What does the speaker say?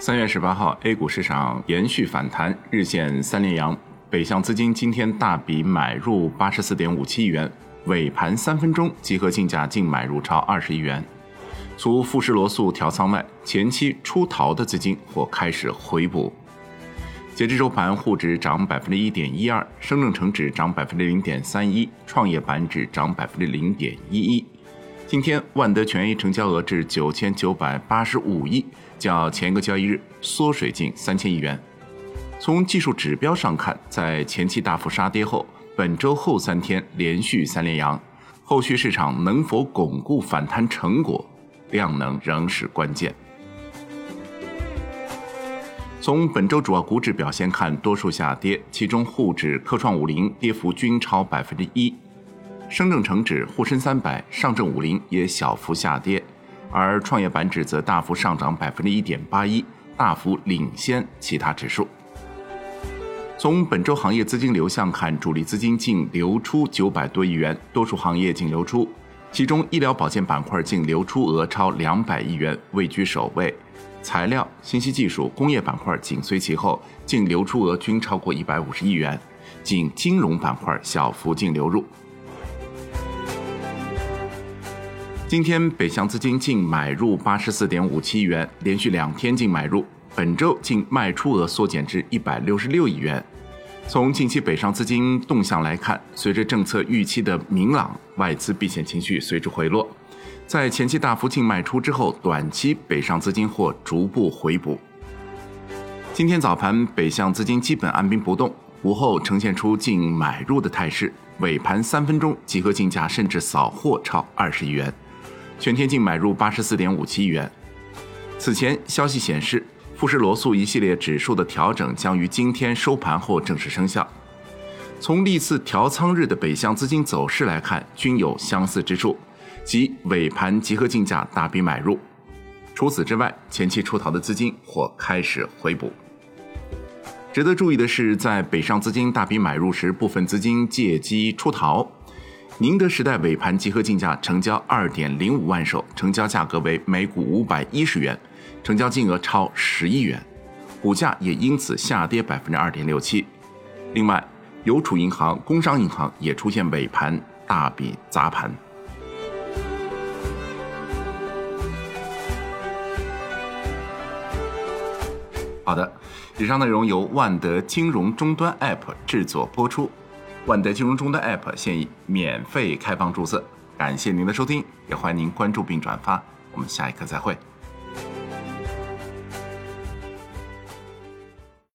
三月十八号，A 股市场延续反弹，日线三连阳。北向资金今天大笔买入八十四点五七亿元，尾盘三分钟集合竞价净买入超二十亿元。除富士罗素调仓外，前期出逃的资金或开始回补。截至收盘，沪指涨百分之一点一二，深证成指涨百分之零点三一，创业板指涨百分之零点一一。今天万德全益成交额至九千九百八十五亿，较前一个交易日缩水近三千亿元。从技术指标上看，在前期大幅杀跌后，本周后三天连续三连阳，后续市场能否巩固反弹成果，量能仍是关键。从本周主要股指表现看，多数下跌，其中沪指、科创五零跌幅均超百分之一，深证成指、沪深三百、上证五零也小幅下跌，而创业板指则大幅上涨百分之一点八一，大幅领先其他指数。从本周行业资金流向看，主力资金净流出九百多亿元，多数行业净流出，其中医疗保健板块净流出额超两百亿元，位居首位；材料、信息技术、工业板块紧随其后，净流出额均超过一百五十亿元，仅金融板块小幅净流入。今天北向资金净买入八十四点五七亿元，连续两天净买入。本周净卖出额缩减至一百六十六亿元。从近期北上资金动向来看，随着政策预期的明朗，外资避险情绪随之回落。在前期大幅净卖出之后，短期北上资金或逐步回补。今天早盘北向资金基本按兵不动，午后呈现出净买入的态势，尾盘三分钟集合竞价甚至扫货超二十亿元，全天净买入八十四点五七亿元。此前消息显示。富士罗素一系列指数的调整将于今天收盘后正式生效。从历次调仓日的北向资金走势来看，均有相似之处，即尾盘集合竞价大笔买入。除此之外，前期出逃的资金或开始回补。值得注意的是，在北上资金大笔买入时，部分资金借机出逃。宁德时代尾盘集合竞价成交二点零五万手，成交价格为每股五百一十元。成交金额超十亿元，股价也因此下跌百分之二点六七。另外，邮储银行、工商银行也出现尾盘大笔砸盘。好的，以上内容由万德金融终端 App 制作播出。万德金融终端 App 现已免费开放注册，感谢您的收听，也欢迎您关注并转发。我们下一课再会。